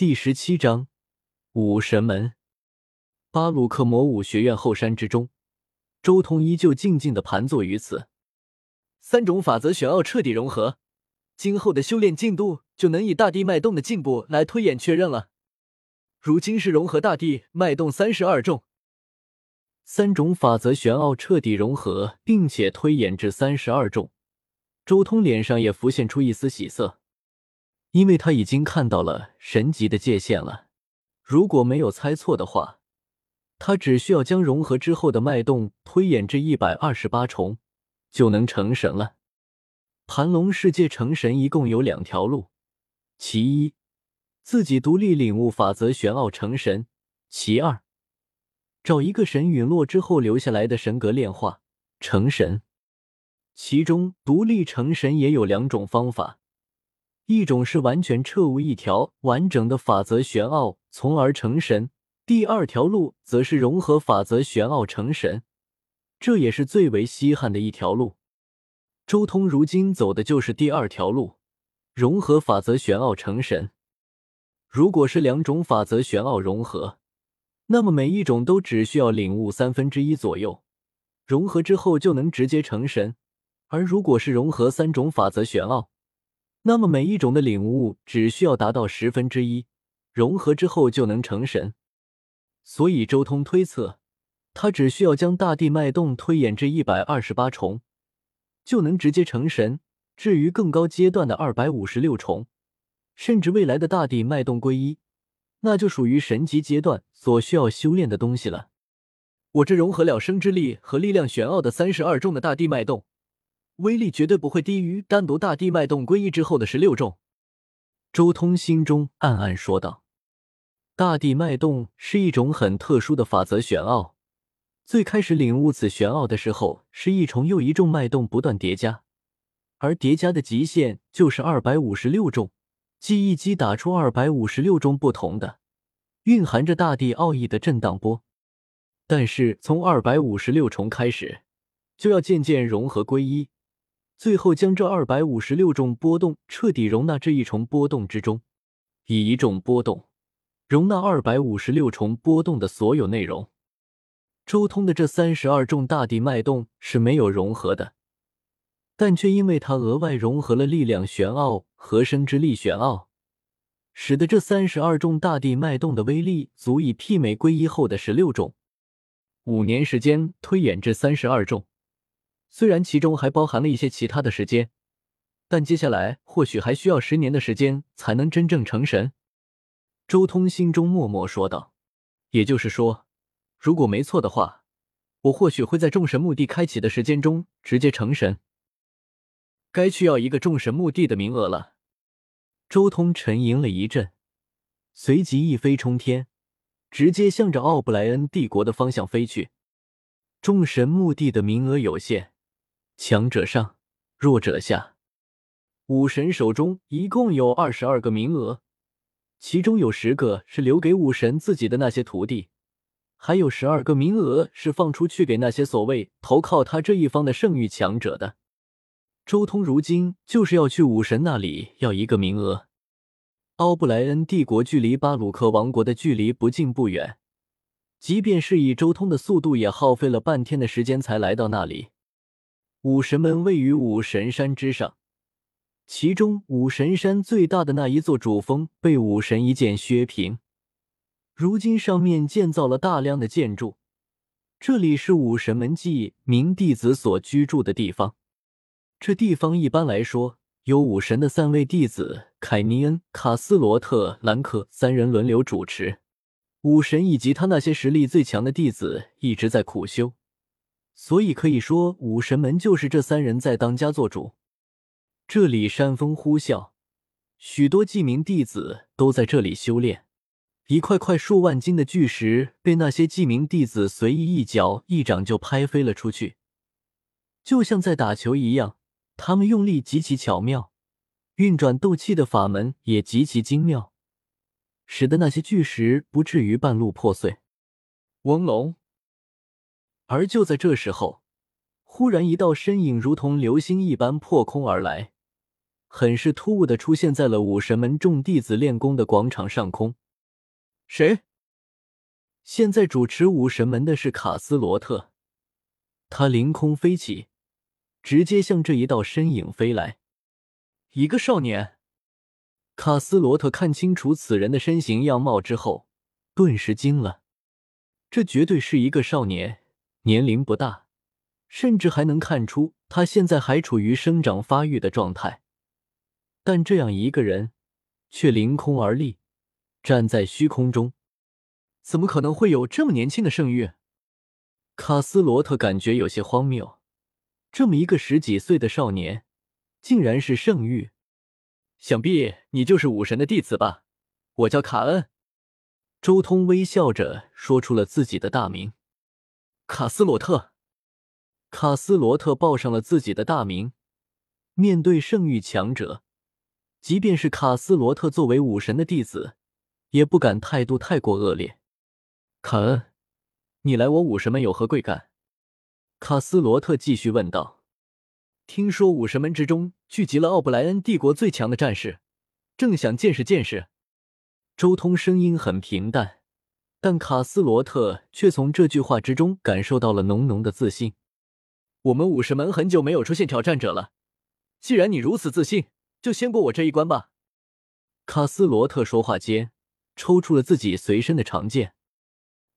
第十七章武神门。巴鲁克魔武学院后山之中，周通依旧静静的盘坐于此。三种法则玄奥彻底融合，今后的修炼进度就能以大地脉动的进步来推演确认了。如今是融合大地脉动三十二重，三种法则玄奥彻底融合，并且推演至三十二重。周通脸上也浮现出一丝喜色，因为他已经看到了神级的界限了。如果没有猜错的话，他只需要将融合之后的脉动推演至一百二十八重，就能成神了。盘龙世界成神一共有两条路，其一。自己独立领悟法则玄奥成神。其二，找一个神陨落之后留下来的神格炼化成神。其中独立成神也有两种方法，一种是完全彻悟一条完整的法则玄奥，从而成神；第二条路则是融合法则玄奥成神，这也是最为稀罕的一条路。周通如今走的就是第二条路，融合法则玄奥成神。如果是两种法则玄奥融合，那么每一种都只需要领悟三分之一左右，融合之后就能直接成神；而如果是融合三种法则玄奥，那么每一种的领悟只需要达到十分之一，融合之后就能成神。所以周通推测，他只需要将大地脉动推演至一百二十八重，就能直接成神。至于更高阶段的二百五十六重，甚至未来的大地脉动归一，那就属于神级阶段所需要修炼的东西了。我这融合了生之力和力量玄奥的三十二重的大地脉动，威力绝对不会低于单独大地脉动归一之后的十六重。周通心中暗暗说道：“大地脉动是一种很特殊的法则玄奥，最开始领悟此玄奥的时候，是一重又一重脉动不断叠加，而叠加的极限就是二百五十六重。”记忆机打出二百五十六种不同的、蕴含着大地奥义的震荡波，但是从二百五十六重开始，就要渐渐融合归一，最后将这二百五十六种波动彻底容纳这一重波动之中，以一重波动容纳二百五十六重波动的所有内容。周通的这三十二重大地脉动是没有融合的。但却因为他额外融合了力量玄奥和生之力玄奥，使得这三十二重大地脉动的威力足以媲美归一后的十六重。五年时间推演至三十二重，虽然其中还包含了一些其他的时间，但接下来或许还需要十年的时间才能真正成神。周通心中默默说道：“也就是说，如果没错的话，我或许会在众神墓地开启的时间中直接成神。”该去要一个众神墓地的名额了。周通沉吟了一阵，随即一飞冲天，直接向着奥布莱恩帝国的方向飞去。众神墓地的名额有限，强者上，弱者下。武神手中一共有二十二个名额，其中有十个是留给武神自己的那些徒弟，还有十二个名额是放出去给那些所谓投靠他这一方的圣域强者的。周通如今就是要去武神那里要一个名额。奥布莱恩帝国距离巴鲁克王国的距离不近不远，即便是以周通的速度，也耗费了半天的时间才来到那里。武神门位于武神山之上，其中武神山最大的那一座主峰被武神一剑削平，如今上面建造了大量的建筑。这里是武神门记名弟子所居住的地方。这地方一般来说由武神的三位弟子凯尼恩、卡斯罗特、兰克三人轮流主持。武神以及他那些实力最强的弟子一直在苦修，所以可以说武神门就是这三人在当家做主。这里山风呼啸，许多记名弟子都在这里修炼。一块块数万斤的巨石被那些记名弟子随意一脚一掌就拍飞了出去，就像在打球一样。他们用力极其巧妙，运转斗气的法门也极其精妙，使得那些巨石不至于半路破碎。嗡隆！而就在这时候，忽然一道身影如同流星一般破空而来，很是突兀的出现在了武神门众弟子练功的广场上空。谁？现在主持武神门的是卡斯罗特，他凌空飞起，直接向这一道身影飞来。一个少年。卡斯罗特看清楚此人的身形样貌之后，顿时惊了。这绝对是一个少年，年龄不大，甚至还能看出他现在还处于生长发育的状态。但这样一个人，却凌空而立，站在虚空中，怎么可能会有这么年轻的圣域？卡斯罗特感觉有些荒谬，这么一个十几岁的少年，竟然是圣域。想必你就是武神的弟子吧？我叫卡恩。周通微笑着说出了自己的大名，卡斯罗特。卡斯罗特报上了自己的大名。面对圣域强者，即便是卡斯罗特作为武神的弟子，也不敢态度太过恶劣。卡恩，你来我武神门有何贵干？卡斯罗特继续问道。听说武神门之中聚集了奥布莱恩帝国最强的战士，正想见识见识。周通声音很平淡，但卡斯罗特却从这句话之中感受到了浓浓的自信。我们武士门很久没有出现挑战者了，既然你如此自信，就先过我这一关吧。卡斯罗特说话间，抽出了自己随身的长剑。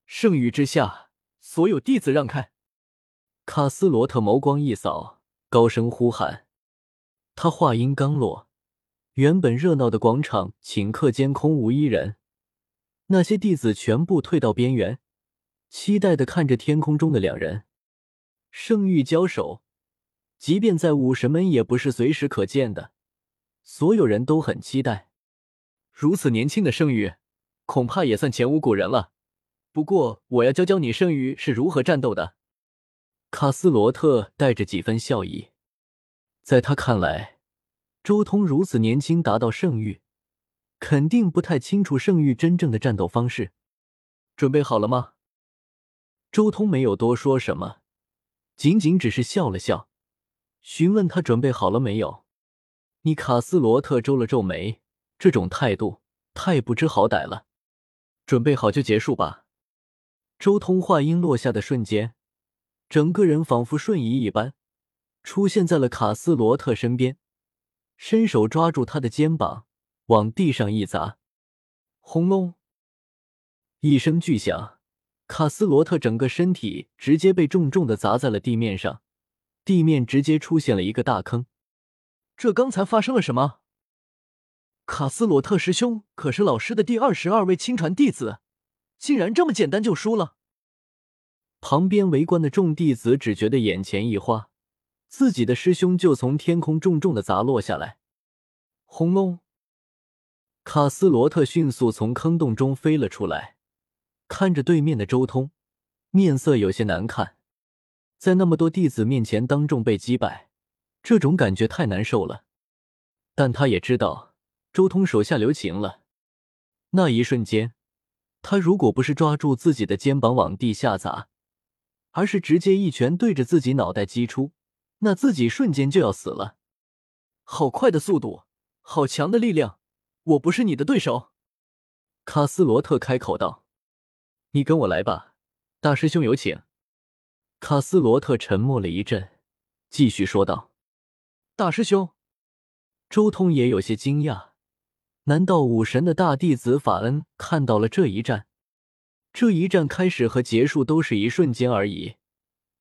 圣域之下，所有弟子让开！卡斯罗特眸光一扫。高声呼喊，他话音刚落，原本热闹的广场顷刻间空无一人。那些弟子全部退到边缘，期待的看着天空中的两人。圣域交手，即便在武神门也不是随时可见的，所有人都很期待。如此年轻的圣域，恐怕也算前无古人了。不过，我要教教你圣域是如何战斗的。卡斯罗特带着几分笑意，在他看来，周通如此年轻达到圣域，肯定不太清楚圣域真正的战斗方式。准备好了吗？周通没有多说什么，仅仅只是笑了笑，询问他准备好了没有。你卡斯罗特皱了皱眉，这种态度太不知好歹了。准备好就结束吧。周通话音落下的瞬间。整个人仿佛瞬移一般，出现在了卡斯罗特身边，伸手抓住他的肩膀，往地上一砸，轰隆！一声巨响，卡斯罗特整个身体直接被重重的砸在了地面上，地面直接出现了一个大坑。这刚才发生了什么？卡斯罗特师兄可是老师的第二十二位亲传弟子，竟然这么简单就输了？旁边围观的众弟子只觉得眼前一花，自己的师兄就从天空重重的砸落下来。轰隆！卡斯罗特迅速从坑洞中飞了出来，看着对面的周通，面色有些难看。在那么多弟子面前当众被击败，这种感觉太难受了。但他也知道周通手下留情了。那一瞬间，他如果不是抓住自己的肩膀往地下砸，而是直接一拳对着自己脑袋击出，那自己瞬间就要死了。好快的速度，好强的力量，我不是你的对手。卡斯罗特开口道：“你跟我来吧，大师兄有请。”卡斯罗特沉默了一阵，继续说道：“大师兄。”周通也有些惊讶，难道武神的大弟子法恩看到了这一战？这一战开始和结束都是一瞬间而已，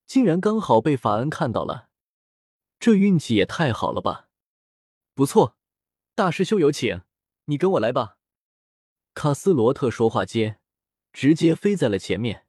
竟然刚好被法恩看到了，这运气也太好了吧！不错，大师兄有请，你跟我来吧。卡斯罗特说话间，直接飞在了前面，